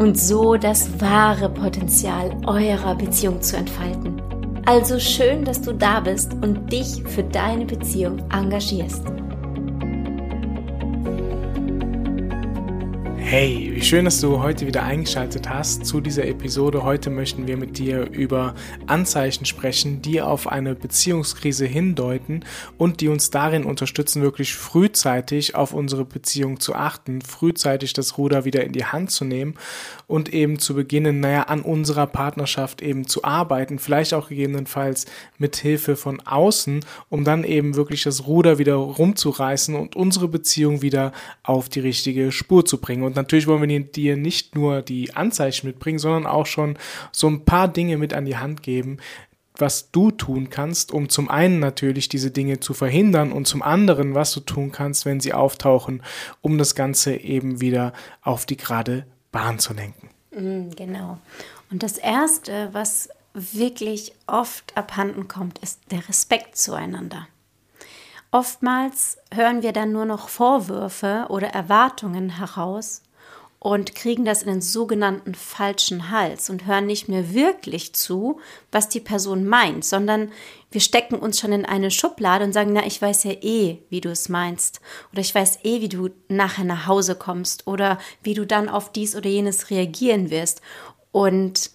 und so das wahre Potenzial eurer Beziehung zu entfalten. Also schön, dass du da bist und dich für deine Beziehung engagierst. Hey, wie schön, dass du heute wieder eingeschaltet hast zu dieser Episode. Heute möchten wir mit dir über Anzeichen sprechen, die auf eine Beziehungskrise hindeuten und die uns darin unterstützen, wirklich frühzeitig auf unsere Beziehung zu achten, frühzeitig das Ruder wieder in die Hand zu nehmen und eben zu beginnen, naja, an unserer Partnerschaft eben zu arbeiten, vielleicht auch gegebenenfalls mit Hilfe von außen, um dann eben wirklich das Ruder wieder rumzureißen und unsere Beziehung wieder auf die richtige Spur zu bringen. Und natürlich wollen wir dir nicht nur die Anzeichen mitbringen, sondern auch schon so ein paar Dinge mit an die Hand geben, was du tun kannst, um zum einen natürlich diese Dinge zu verhindern und zum anderen, was du tun kannst, wenn sie auftauchen, um das Ganze eben wieder auf die gerade Bahn zu lenken. Mm, genau. Und das Erste, was wirklich oft abhanden kommt, ist der Respekt zueinander. Oftmals hören wir dann nur noch Vorwürfe oder Erwartungen heraus und kriegen das in den sogenannten falschen Hals und hören nicht mehr wirklich zu, was die Person meint, sondern wir stecken uns schon in eine Schublade und sagen, na, ich weiß ja eh, wie du es meinst. Oder ich weiß eh, wie du nachher nach Hause kommst oder wie du dann auf dies oder jenes reagieren wirst. Und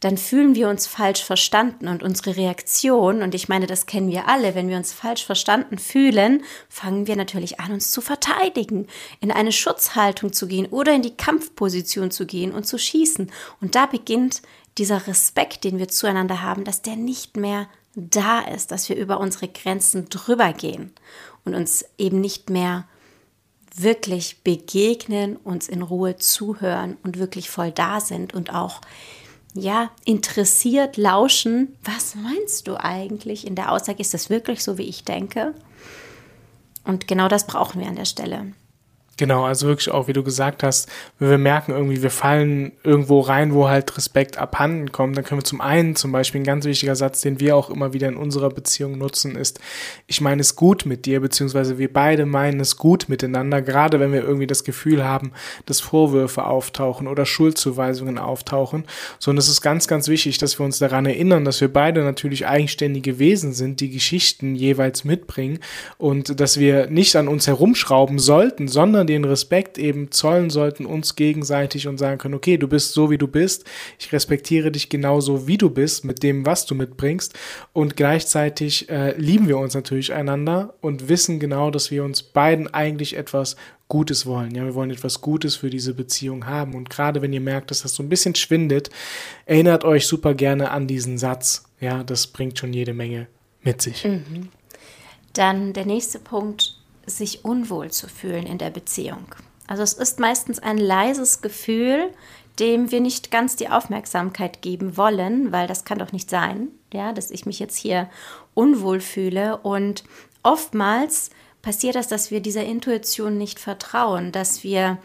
dann fühlen wir uns falsch verstanden und unsere Reaktion, und ich meine, das kennen wir alle, wenn wir uns falsch verstanden fühlen, fangen wir natürlich an, uns zu verteidigen, in eine Schutzhaltung zu gehen oder in die Kampfposition zu gehen und zu schießen. Und da beginnt dieser Respekt, den wir zueinander haben, dass der nicht mehr da ist, dass wir über unsere Grenzen drüber gehen und uns eben nicht mehr wirklich begegnen, uns in Ruhe zuhören und wirklich voll da sind und auch ja, interessiert lauschen, was meinst du eigentlich in der Aussage? Ist das wirklich so, wie ich denke? Und genau das brauchen wir an der Stelle. Genau, also wirklich auch, wie du gesagt hast, wenn wir merken irgendwie, wir fallen irgendwo rein, wo halt Respekt abhanden kommt, dann können wir zum einen zum Beispiel ein ganz wichtiger Satz, den wir auch immer wieder in unserer Beziehung nutzen, ist, ich meine es gut mit dir, beziehungsweise wir beide meinen es gut miteinander, gerade wenn wir irgendwie das Gefühl haben, dass Vorwürfe auftauchen oder Schuldzuweisungen auftauchen, sondern es ist ganz, ganz wichtig, dass wir uns daran erinnern, dass wir beide natürlich eigenständige Wesen sind, die Geschichten jeweils mitbringen und dass wir nicht an uns herumschrauben sollten, sondern den Respekt eben zollen sollten uns gegenseitig und sagen können, okay, du bist so, wie du bist, ich respektiere dich genauso, wie du bist, mit dem, was du mitbringst und gleichzeitig äh, lieben wir uns natürlich einander und wissen genau, dass wir uns beiden eigentlich etwas Gutes wollen. Ja, wir wollen etwas Gutes für diese Beziehung haben. Und gerade wenn ihr merkt, dass das so ein bisschen schwindet, erinnert euch super gerne an diesen Satz. Ja, das bringt schon jede Menge mit sich. Mhm. Dann der nächste Punkt, sich unwohl zu fühlen in der Beziehung. Also es ist meistens ein leises Gefühl, dem wir nicht ganz die Aufmerksamkeit geben wollen, weil das kann doch nicht sein, ja, dass ich mich jetzt hier unwohl fühle. Und oftmals passiert das, dass wir dieser Intuition nicht vertrauen, dass wir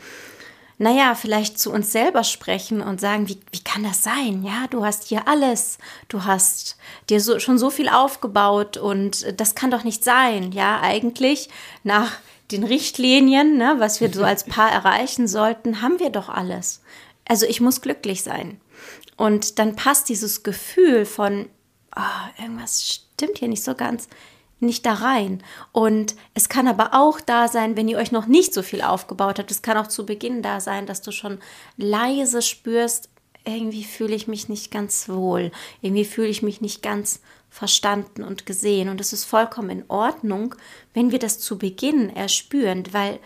naja, vielleicht zu uns selber sprechen und sagen, wie, wie kann das sein? Ja, du hast hier alles, du hast dir so, schon so viel aufgebaut und das kann doch nicht sein. Ja, eigentlich nach den Richtlinien, ne, was wir so als Paar erreichen sollten, haben wir doch alles. Also ich muss glücklich sein. Und dann passt dieses Gefühl von, oh, irgendwas stimmt hier nicht so ganz nicht da rein. Und es kann aber auch da sein, wenn ihr euch noch nicht so viel aufgebaut habt. Es kann auch zu Beginn da sein, dass du schon leise spürst, irgendwie fühle ich mich nicht ganz wohl. Irgendwie fühle ich mich nicht ganz verstanden und gesehen. Und es ist vollkommen in Ordnung, wenn wir das zu Beginn erspüren, weil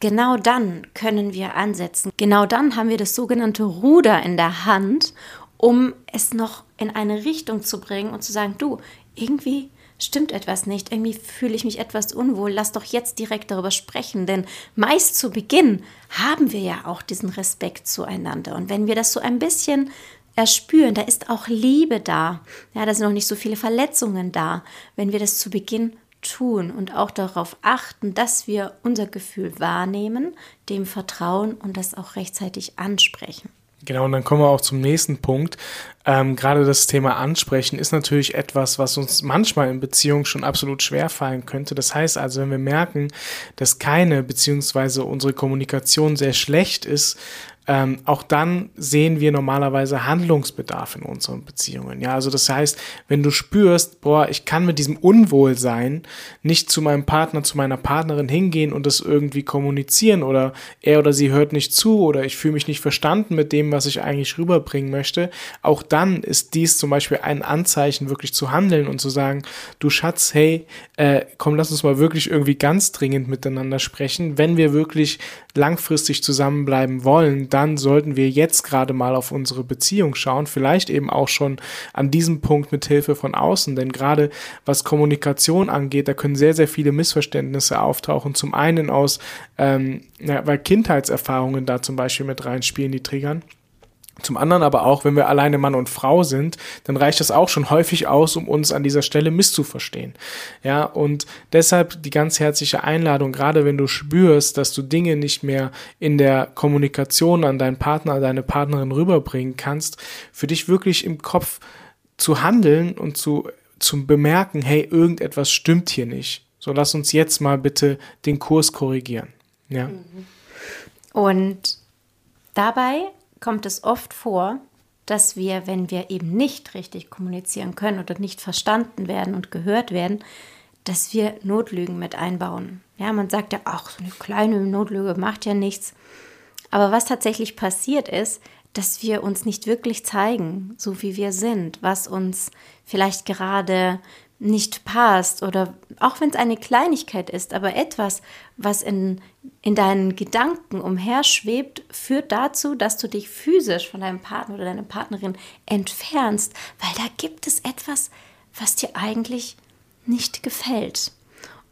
genau dann können wir ansetzen. Genau dann haben wir das sogenannte Ruder in der Hand, um es noch in eine Richtung zu bringen und zu sagen, du, irgendwie stimmt etwas nicht, irgendwie fühle ich mich etwas unwohl, lass doch jetzt direkt darüber sprechen, denn meist zu Beginn haben wir ja auch diesen Respekt zueinander. Und wenn wir das so ein bisschen erspüren, da ist auch Liebe da. Ja, da sind noch nicht so viele Verletzungen da. Wenn wir das zu Beginn tun und auch darauf achten, dass wir unser Gefühl wahrnehmen, dem vertrauen und das auch rechtzeitig ansprechen. Genau, und dann kommen wir auch zum nächsten Punkt. Ähm, gerade das Thema Ansprechen ist natürlich etwas, was uns manchmal in Beziehungen schon absolut schwer fallen könnte. Das heißt also, wenn wir merken, dass keine beziehungsweise unsere Kommunikation sehr schlecht ist, ähm, auch dann sehen wir normalerweise Handlungsbedarf in unseren Beziehungen. Ja, also das heißt, wenn du spürst, boah, ich kann mit diesem Unwohlsein nicht zu meinem Partner, zu meiner Partnerin hingehen und das irgendwie kommunizieren oder er oder sie hört nicht zu oder ich fühle mich nicht verstanden mit dem, was ich eigentlich rüberbringen möchte, auch dann ist dies zum Beispiel ein Anzeichen, wirklich zu handeln und zu sagen, du Schatz, hey, äh, komm, lass uns mal wirklich irgendwie ganz dringend miteinander sprechen. Wenn wir wirklich langfristig zusammenbleiben wollen, dann sollten wir jetzt gerade mal auf unsere Beziehung schauen, vielleicht eben auch schon an diesem Punkt mit Hilfe von außen, denn gerade was Kommunikation angeht, da können sehr, sehr viele Missverständnisse auftauchen. Zum einen aus, ähm, ja, weil Kindheitserfahrungen da zum Beispiel mit reinspielen, die triggern. Zum anderen aber auch, wenn wir alleine Mann und Frau sind, dann reicht das auch schon häufig aus, um uns an dieser Stelle misszuverstehen. Ja, und deshalb die ganz herzliche Einladung, gerade wenn du spürst, dass du Dinge nicht mehr in der Kommunikation an deinen Partner, an deine Partnerin rüberbringen kannst, für dich wirklich im Kopf zu handeln und zu, zu bemerken, hey, irgendetwas stimmt hier nicht. So lass uns jetzt mal bitte den Kurs korrigieren. Ja. Und dabei kommt es oft vor, dass wir, wenn wir eben nicht richtig kommunizieren können oder nicht verstanden werden und gehört werden, dass wir Notlügen mit einbauen. Ja, man sagt ja, ach, so eine kleine Notlüge macht ja nichts. Aber was tatsächlich passiert ist, dass wir uns nicht wirklich zeigen, so wie wir sind, was uns vielleicht gerade nicht passt oder auch wenn es eine Kleinigkeit ist, aber etwas, was in, in deinen Gedanken umherschwebt, führt dazu, dass du dich physisch von deinem Partner oder deiner Partnerin entfernst, weil da gibt es etwas, was dir eigentlich nicht gefällt.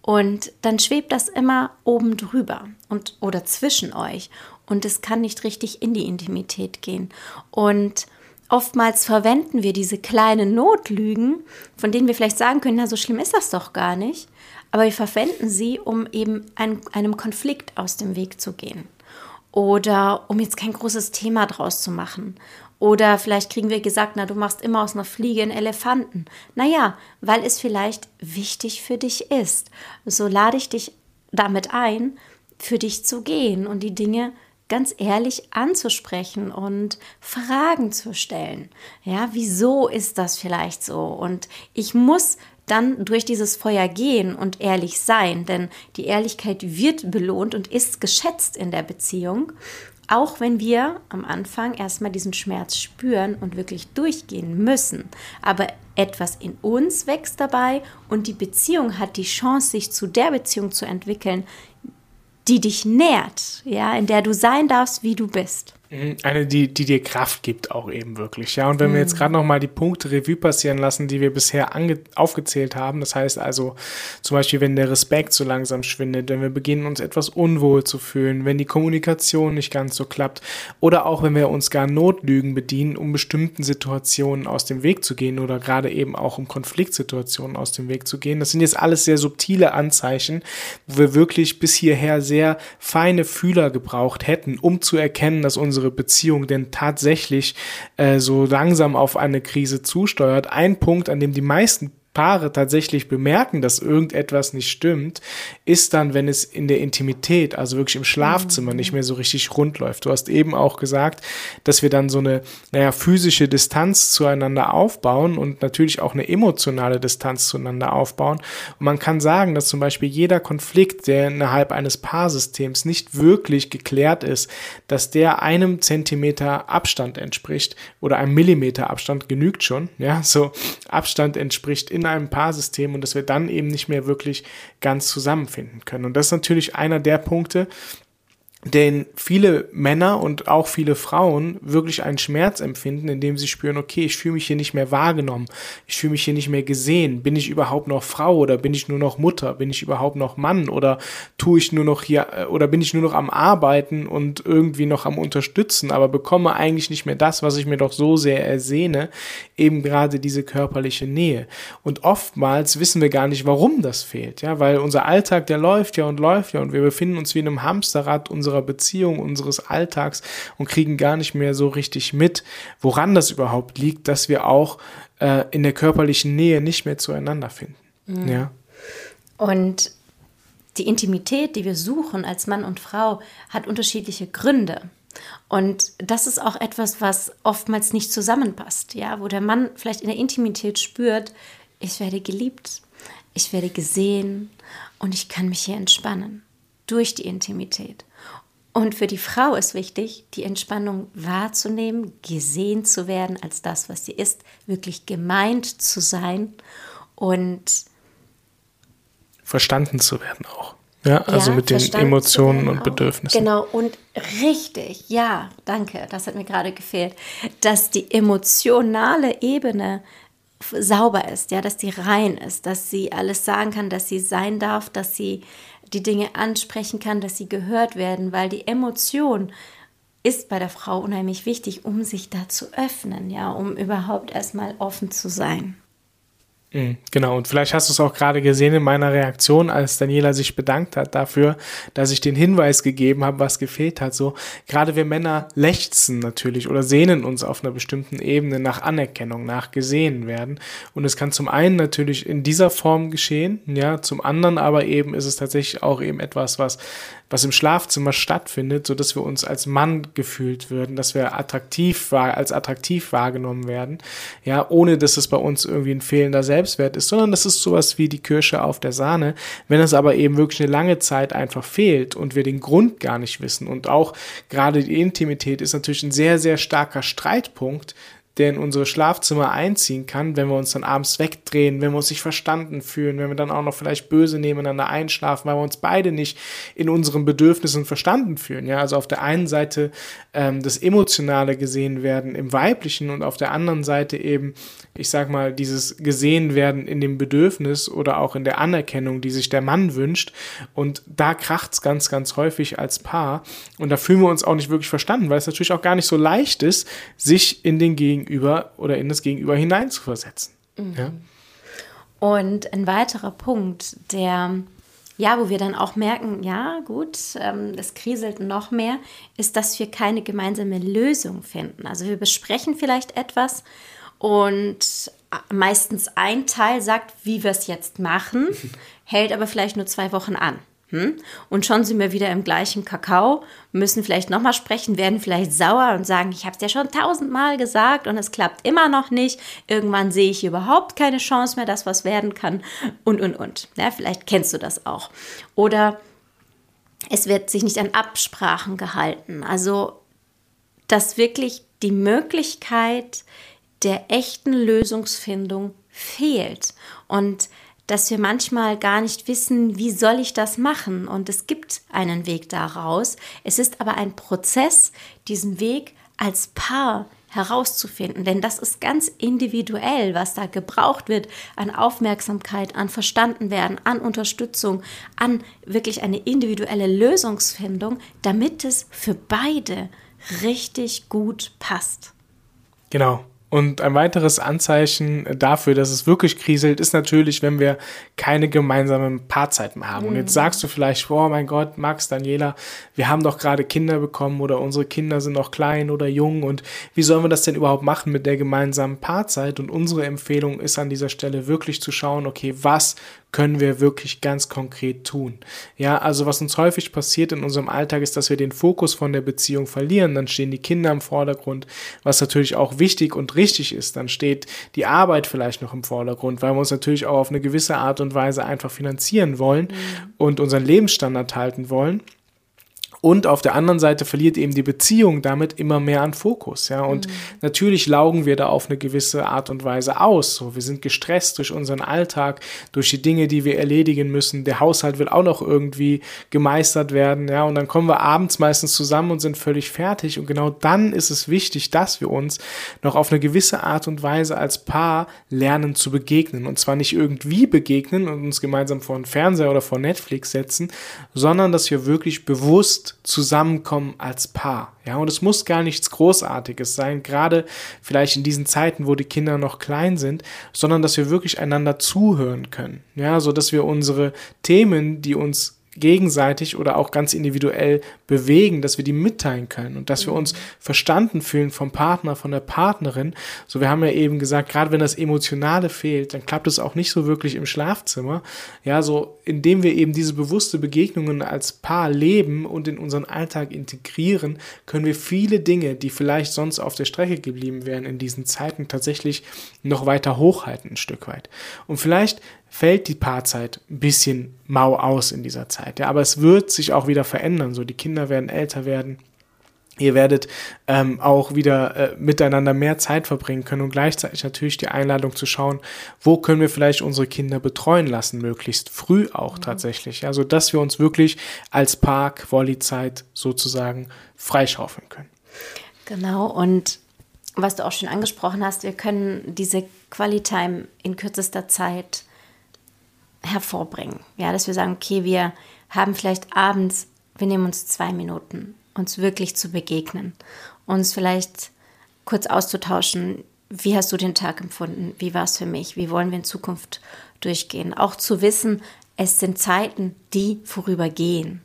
Und dann schwebt das immer oben drüber und oder zwischen euch und es kann nicht richtig in die Intimität gehen. Und oftmals verwenden wir diese kleinen Notlügen, von denen wir vielleicht sagen können, na, so schlimm ist das doch gar nicht, aber wir verwenden sie, um eben ein, einem Konflikt aus dem Weg zu gehen oder um jetzt kein großes Thema draus zu machen. Oder vielleicht kriegen wir gesagt, na, du machst immer aus einer Fliege einen Elefanten. Naja, weil es vielleicht wichtig für dich ist. So lade ich dich damit ein, für dich zu gehen und die Dinge ganz ehrlich anzusprechen und Fragen zu stellen. Ja, wieso ist das vielleicht so? Und ich muss dann durch dieses Feuer gehen und ehrlich sein, denn die Ehrlichkeit wird belohnt und ist geschätzt in der Beziehung, auch wenn wir am Anfang erstmal diesen Schmerz spüren und wirklich durchgehen müssen. Aber etwas in uns wächst dabei und die Beziehung hat die Chance, sich zu der Beziehung zu entwickeln, die dich nährt, ja, in der du sein darfst, wie du bist. Mhm, eine, die, die dir Kraft gibt, auch eben wirklich. Ja, und wenn mhm. wir jetzt mhm. gerade nochmal die Punkte Revue passieren lassen, die wir bisher aufgezählt haben, das heißt also zum Beispiel, wenn der Respekt so langsam schwindet, wenn wir beginnen, uns etwas unwohl zu fühlen, wenn die Kommunikation nicht ganz so klappt oder auch wenn wir uns gar Notlügen bedienen, um bestimmten Situationen aus dem Weg zu gehen oder gerade eben auch um Konfliktsituationen aus dem Weg zu gehen. Das sind jetzt alles sehr subtile Anzeichen, wo wir wirklich bis hierher sehr feine Fühler gebraucht hätten, um zu erkennen, dass unsere unsere Beziehung denn tatsächlich äh, so langsam auf eine Krise zusteuert. Ein Punkt, an dem die meisten Paare tatsächlich bemerken, dass irgendetwas nicht stimmt, ist dann, wenn es in der Intimität, also wirklich im Schlafzimmer, nicht mehr so richtig rund läuft. Du hast eben auch gesagt, dass wir dann so eine, naja, physische Distanz zueinander aufbauen und natürlich auch eine emotionale Distanz zueinander aufbauen. Und man kann sagen, dass zum Beispiel jeder Konflikt, der innerhalb eines Paarsystems nicht wirklich geklärt ist, dass der einem Zentimeter Abstand entspricht oder einem Millimeter Abstand genügt schon, ja, so Abstand entspricht in einem Paarsystem und dass wir dann eben nicht mehr wirklich ganz zusammenfinden können. Und das ist natürlich einer der Punkte, denn viele Männer und auch viele Frauen wirklich einen Schmerz empfinden, indem sie spüren, okay, ich fühle mich hier nicht mehr wahrgenommen, ich fühle mich hier nicht mehr gesehen, bin ich überhaupt noch Frau oder bin ich nur noch Mutter, bin ich überhaupt noch Mann oder tue ich nur noch hier äh, oder bin ich nur noch am Arbeiten und irgendwie noch am Unterstützen, aber bekomme eigentlich nicht mehr das, was ich mir doch so sehr ersehne, eben gerade diese körperliche Nähe. Und oftmals wissen wir gar nicht, warum das fehlt, ja, weil unser Alltag, der läuft ja und läuft ja und wir befinden uns wie in einem Hamsterrad unserer unserer Beziehung, unseres Alltags und kriegen gar nicht mehr so richtig mit, woran das überhaupt liegt, dass wir auch äh, in der körperlichen Nähe nicht mehr zueinander finden. Mhm. Ja. Und die Intimität, die wir suchen als Mann und Frau, hat unterschiedliche Gründe. Und das ist auch etwas, was oftmals nicht zusammenpasst, ja, wo der Mann vielleicht in der Intimität spürt, ich werde geliebt, ich werde gesehen und ich kann mich hier entspannen durch die Intimität. Und für die Frau ist wichtig, die Entspannung wahrzunehmen, gesehen zu werden als das, was sie ist, wirklich gemeint zu sein und verstanden zu werden auch. Ja, also ja, mit den Emotionen und Bedürfnissen. Genau, und richtig, ja, danke, das hat mir gerade gefehlt, dass die emotionale Ebene sauber ist, ja, dass die rein ist, dass sie alles sagen kann, dass sie sein darf, dass sie die Dinge ansprechen kann, dass sie gehört werden, weil die Emotion ist bei der Frau unheimlich wichtig, um sich da zu öffnen, ja, um überhaupt erstmal offen zu sein. Mhm, genau, und vielleicht hast du es auch gerade gesehen in meiner Reaktion, als Daniela sich bedankt hat dafür, dass ich den Hinweis gegeben habe, was gefehlt hat. So, gerade wir Männer lechzen natürlich oder sehnen uns auf einer bestimmten Ebene nach Anerkennung, nach gesehen werden. Und es kann zum einen natürlich in dieser Form geschehen, ja, zum anderen aber eben ist es tatsächlich auch eben etwas, was was im Schlafzimmer stattfindet, so dass wir uns als Mann gefühlt würden, dass wir attraktiv als attraktiv wahrgenommen werden, ja, ohne dass es bei uns irgendwie ein fehlender Selbstwert ist, sondern das ist sowas wie die Kirsche auf der Sahne. Wenn es aber eben wirklich eine lange Zeit einfach fehlt und wir den Grund gar nicht wissen und auch gerade die Intimität ist natürlich ein sehr, sehr starker Streitpunkt, der in unsere Schlafzimmer einziehen kann, wenn wir uns dann abends wegdrehen, wenn wir uns nicht verstanden fühlen, wenn wir dann auch noch vielleicht böse nebeneinander einschlafen, weil wir uns beide nicht in unseren Bedürfnissen verstanden fühlen. Ja, also auf der einen Seite ähm, das Emotionale gesehen werden im Weiblichen und auf der anderen Seite eben, ich sag mal, dieses gesehen werden in dem Bedürfnis oder auch in der Anerkennung, die sich der Mann wünscht. Und da kracht's ganz, ganz häufig als Paar. Und da fühlen wir uns auch nicht wirklich verstanden, weil es natürlich auch gar nicht so leicht ist, sich in den Gegenüber Gegenüber oder in das Gegenüber hineinzuversetzen. Mhm. Ja? Und ein weiterer Punkt, der ja, wo wir dann auch merken, ja, gut, ähm, es kriselt noch mehr, ist, dass wir keine gemeinsame Lösung finden. Also wir besprechen vielleicht etwas und meistens ein Teil sagt, wie wir es jetzt machen, hält aber vielleicht nur zwei Wochen an. Hm? Und schon sind wir wieder im gleichen Kakao, müssen vielleicht nochmal sprechen, werden vielleicht sauer und sagen, ich habe es ja schon tausendmal gesagt und es klappt immer noch nicht. Irgendwann sehe ich überhaupt keine Chance mehr, dass was werden kann und, und, und. Ja, vielleicht kennst du das auch. Oder es wird sich nicht an Absprachen gehalten. Also, dass wirklich die Möglichkeit der echten Lösungsfindung fehlt. Und dass wir manchmal gar nicht wissen, wie soll ich das machen. Und es gibt einen Weg daraus. Es ist aber ein Prozess, diesen Weg als Paar herauszufinden. Denn das ist ganz individuell, was da gebraucht wird an Aufmerksamkeit, an Verstandenwerden, an Unterstützung, an wirklich eine individuelle Lösungsfindung, damit es für beide richtig gut passt. Genau. Und ein weiteres Anzeichen dafür, dass es wirklich kriselt, ist natürlich, wenn wir keine gemeinsamen Paarzeiten haben. Mhm. Und jetzt mhm. sagst du vielleicht, oh mein Gott, Max, Daniela, wir haben doch gerade Kinder bekommen oder unsere Kinder sind noch klein oder jung und wie sollen wir das denn überhaupt machen mit der gemeinsamen Paarzeit? Und unsere Empfehlung ist an dieser Stelle wirklich zu schauen, okay, was können wir wirklich ganz konkret tun. Ja, also was uns häufig passiert in unserem Alltag ist, dass wir den Fokus von der Beziehung verlieren. Dann stehen die Kinder im Vordergrund, was natürlich auch wichtig und richtig ist. Dann steht die Arbeit vielleicht noch im Vordergrund, weil wir uns natürlich auch auf eine gewisse Art und Weise einfach finanzieren wollen mhm. und unseren Lebensstandard halten wollen. Und auf der anderen Seite verliert eben die Beziehung damit immer mehr an Fokus. Ja, und mhm. natürlich laugen wir da auf eine gewisse Art und Weise aus. So, wir sind gestresst durch unseren Alltag, durch die Dinge, die wir erledigen müssen. Der Haushalt will auch noch irgendwie gemeistert werden. Ja, und dann kommen wir abends meistens zusammen und sind völlig fertig. Und genau dann ist es wichtig, dass wir uns noch auf eine gewisse Art und Weise als Paar lernen zu begegnen. Und zwar nicht irgendwie begegnen und uns gemeinsam vor den Fernseher oder vor Netflix setzen, sondern dass wir wirklich bewusst zusammenkommen als Paar. Ja, und es muss gar nichts Großartiges sein, gerade vielleicht in diesen Zeiten, wo die Kinder noch klein sind, sondern dass wir wirklich einander zuhören können. Ja, so dass wir unsere Themen, die uns gegenseitig oder auch ganz individuell bewegen, dass wir die mitteilen können und dass wir uns mhm. verstanden fühlen vom Partner, von der Partnerin. So, wir haben ja eben gesagt, gerade wenn das Emotionale fehlt, dann klappt es auch nicht so wirklich im Schlafzimmer. Ja, so, indem wir eben diese bewusste Begegnungen als Paar leben und in unseren Alltag integrieren, können wir viele Dinge, die vielleicht sonst auf der Strecke geblieben wären in diesen Zeiten, tatsächlich noch weiter hochhalten, ein Stück weit. Und vielleicht fällt die Paarzeit ein bisschen mau aus in dieser Zeit. Ja, aber es wird sich auch wieder verändern. So, die Kinder werden älter werden. Ihr werdet ähm, auch wieder äh, miteinander mehr Zeit verbringen können und gleichzeitig natürlich die Einladung zu schauen, wo können wir vielleicht unsere Kinder betreuen lassen, möglichst früh auch mhm. tatsächlich. Also, dass wir uns wirklich als Paar Quali-Zeit sozusagen freischaufeln können. Genau, und was du auch schon angesprochen hast, wir können diese Qualitime in kürzester Zeit hervorbringen. Ja, dass wir sagen, okay, wir haben vielleicht abends, wir nehmen uns zwei Minuten, uns wirklich zu begegnen, uns vielleicht kurz auszutauschen. Wie hast du den Tag empfunden? Wie war es für mich? Wie wollen wir in Zukunft durchgehen? Auch zu wissen, es sind Zeiten, die vorübergehen.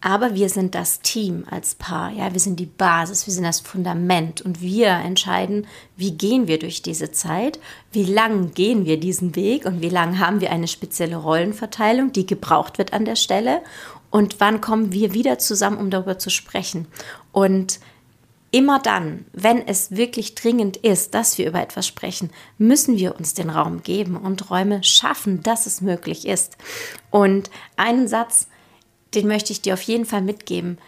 Aber wir sind das Team als Paar, ja, wir sind die Basis, wir sind das Fundament und wir entscheiden, wie gehen wir durch diese Zeit, wie lang gehen wir diesen Weg und wie lang haben wir eine spezielle Rollenverteilung, die gebraucht wird an der Stelle und wann kommen wir wieder zusammen, um darüber zu sprechen. Und immer dann, wenn es wirklich dringend ist, dass wir über etwas sprechen, müssen wir uns den Raum geben und Räume schaffen, dass es möglich ist. Und einen Satz, den möchte ich dir auf jeden Fall mitgeben.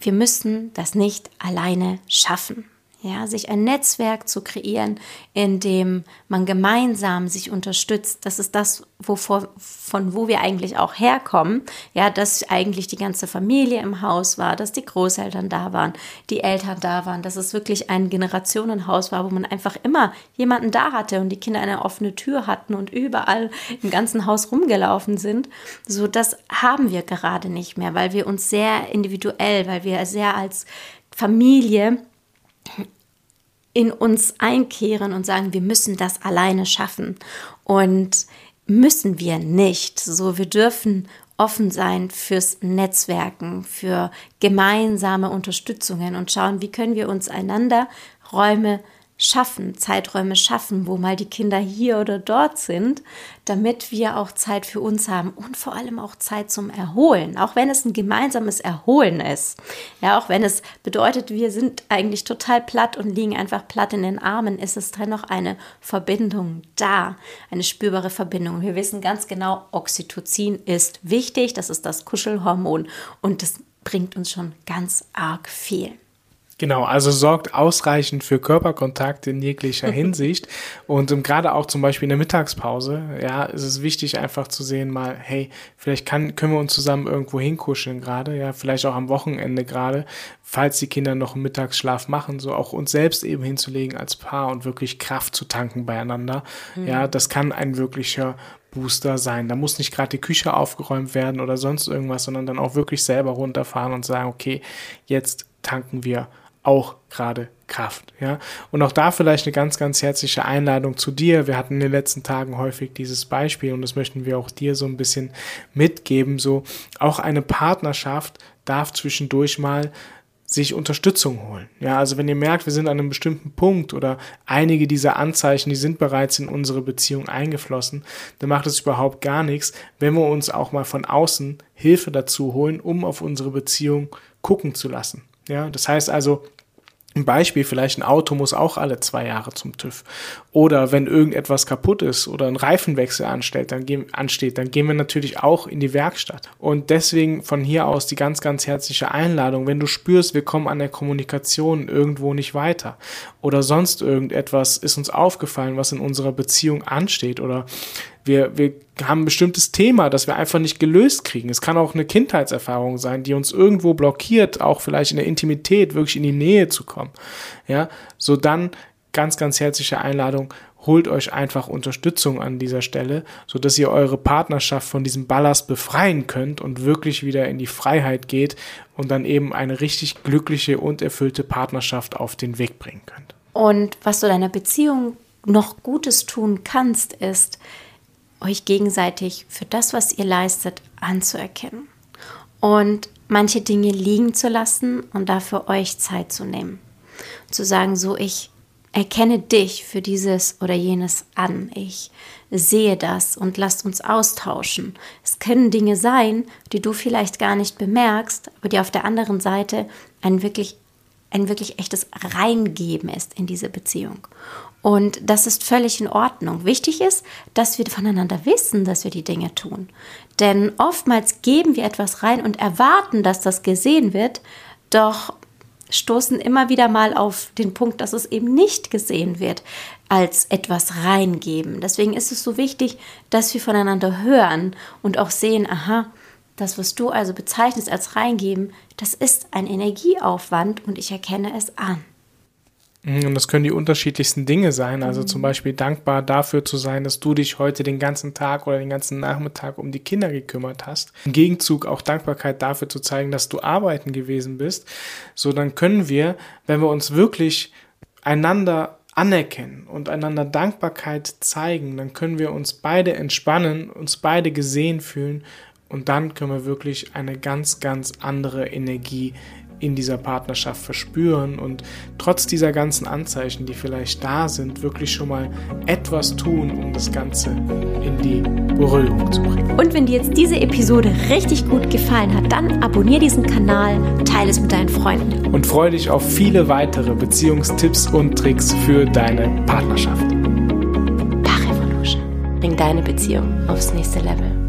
Wir müssen das nicht alleine schaffen ja, sich ein Netzwerk zu kreieren, in dem man gemeinsam sich unterstützt. Das ist das, wovor, von wo wir eigentlich auch herkommen. Ja, dass eigentlich die ganze Familie im Haus war, dass die Großeltern da waren, die Eltern da waren, dass es wirklich ein Generationenhaus war, wo man einfach immer jemanden da hatte und die Kinder eine offene Tür hatten und überall im ganzen Haus rumgelaufen sind. So, das haben wir gerade nicht mehr, weil wir uns sehr individuell, weil wir sehr als Familie in uns einkehren und sagen, wir müssen das alleine schaffen. Und müssen wir nicht. So, wir dürfen offen sein fürs Netzwerken, für gemeinsame Unterstützungen und schauen, wie können wir uns einander Räume schaffen, Zeiträume schaffen, wo mal die Kinder hier oder dort sind, damit wir auch Zeit für uns haben und vor allem auch Zeit zum Erholen, auch wenn es ein gemeinsames Erholen ist. Ja, auch wenn es bedeutet, wir sind eigentlich total platt und liegen einfach platt in den Armen, ist es dennoch eine Verbindung da, eine spürbare Verbindung. Wir wissen ganz genau, Oxytocin ist wichtig, das ist das Kuschelhormon und das bringt uns schon ganz arg viel. Genau, also sorgt ausreichend für Körperkontakt in jeglicher Hinsicht. Und um, gerade auch zum Beispiel in der Mittagspause, ja, ist es wichtig einfach zu sehen, mal, hey, vielleicht kann, können wir uns zusammen irgendwo hinkuscheln gerade, ja, vielleicht auch am Wochenende gerade, falls die Kinder noch einen Mittagsschlaf machen, so auch uns selbst eben hinzulegen als Paar und wirklich Kraft zu tanken beieinander. Mhm. Ja, das kann ein wirklicher Booster sein. Da muss nicht gerade die Küche aufgeräumt werden oder sonst irgendwas, sondern dann auch wirklich selber runterfahren und sagen, okay, jetzt tanken wir auch gerade Kraft. Ja? Und auch da vielleicht eine ganz, ganz herzliche Einladung zu dir. Wir hatten in den letzten Tagen häufig dieses Beispiel und das möchten wir auch dir so ein bisschen mitgeben. So auch eine Partnerschaft darf zwischendurch mal sich Unterstützung holen. Ja, also wenn ihr merkt, wir sind an einem bestimmten Punkt oder einige dieser Anzeichen, die sind bereits in unsere Beziehung eingeflossen, dann macht es überhaupt gar nichts, wenn wir uns auch mal von außen Hilfe dazu holen, um auf unsere Beziehung gucken zu lassen. Ja, das heißt also, Ein Beispiel, vielleicht ein Auto muss auch alle zwei Jahre zum TÜV. Oder wenn irgendetwas kaputt ist oder ein Reifenwechsel ansteht, dann gehen, ansteht, dann gehen wir natürlich auch in die Werkstatt. Und deswegen von hier aus die ganz, ganz herzliche Einladung, wenn du spürst, wir kommen an der Kommunikation irgendwo nicht weiter oder sonst irgendetwas ist uns aufgefallen, was in unserer Beziehung ansteht oder wir, wir haben ein bestimmtes Thema, das wir einfach nicht gelöst kriegen. Es kann auch eine Kindheitserfahrung sein, die uns irgendwo blockiert, auch vielleicht in der Intimität wirklich in die Nähe zu kommen. Ja, so dann ganz, ganz herzliche Einladung. Holt euch einfach Unterstützung an dieser Stelle, so dass ihr eure Partnerschaft von diesem Ballast befreien könnt und wirklich wieder in die Freiheit geht und dann eben eine richtig glückliche und erfüllte Partnerschaft auf den Weg bringen könnt. Und was du deiner Beziehung noch Gutes tun kannst, ist, euch gegenseitig für das, was ihr leistet, anzuerkennen und manche Dinge liegen zu lassen und dafür euch Zeit zu nehmen. Zu sagen, so ich erkenne dich für dieses oder jenes an. Ich sehe das und lasst uns austauschen. Es können Dinge sein, die du vielleicht gar nicht bemerkst, aber die auf der anderen Seite ein wirklich, ein wirklich echtes Reingeben ist in diese Beziehung. Und das ist völlig in Ordnung. Wichtig ist, dass wir voneinander wissen, dass wir die Dinge tun. Denn oftmals geben wir etwas rein und erwarten, dass das gesehen wird, doch stoßen immer wieder mal auf den Punkt, dass es eben nicht gesehen wird als etwas reingeben. Deswegen ist es so wichtig, dass wir voneinander hören und auch sehen, aha, das, was du also bezeichnest als reingeben, das ist ein Energieaufwand und ich erkenne es an. Mhm, und das können die unterschiedlichsten Dinge sein. Also mhm. zum Beispiel dankbar dafür zu sein, dass du dich heute den ganzen Tag oder den ganzen Nachmittag um die Kinder gekümmert hast. Im Gegenzug auch Dankbarkeit dafür zu zeigen, dass du arbeiten gewesen bist. So dann können wir, wenn wir uns wirklich einander anerkennen und einander Dankbarkeit zeigen, dann können wir uns beide entspannen, uns beide gesehen fühlen und dann können wir wirklich eine ganz, ganz andere Energie in dieser Partnerschaft verspüren und trotz dieser ganzen Anzeichen, die vielleicht da sind, wirklich schon mal etwas tun, um das Ganze in die Beruhigung zu bringen. Und wenn dir jetzt diese Episode richtig gut gefallen hat, dann abonniere diesen Kanal, teile es mit deinen Freunden. Und freue dich auf viele weitere Beziehungstipps und Tricks für deine Partnerschaft. Bring deine Beziehung aufs nächste Level.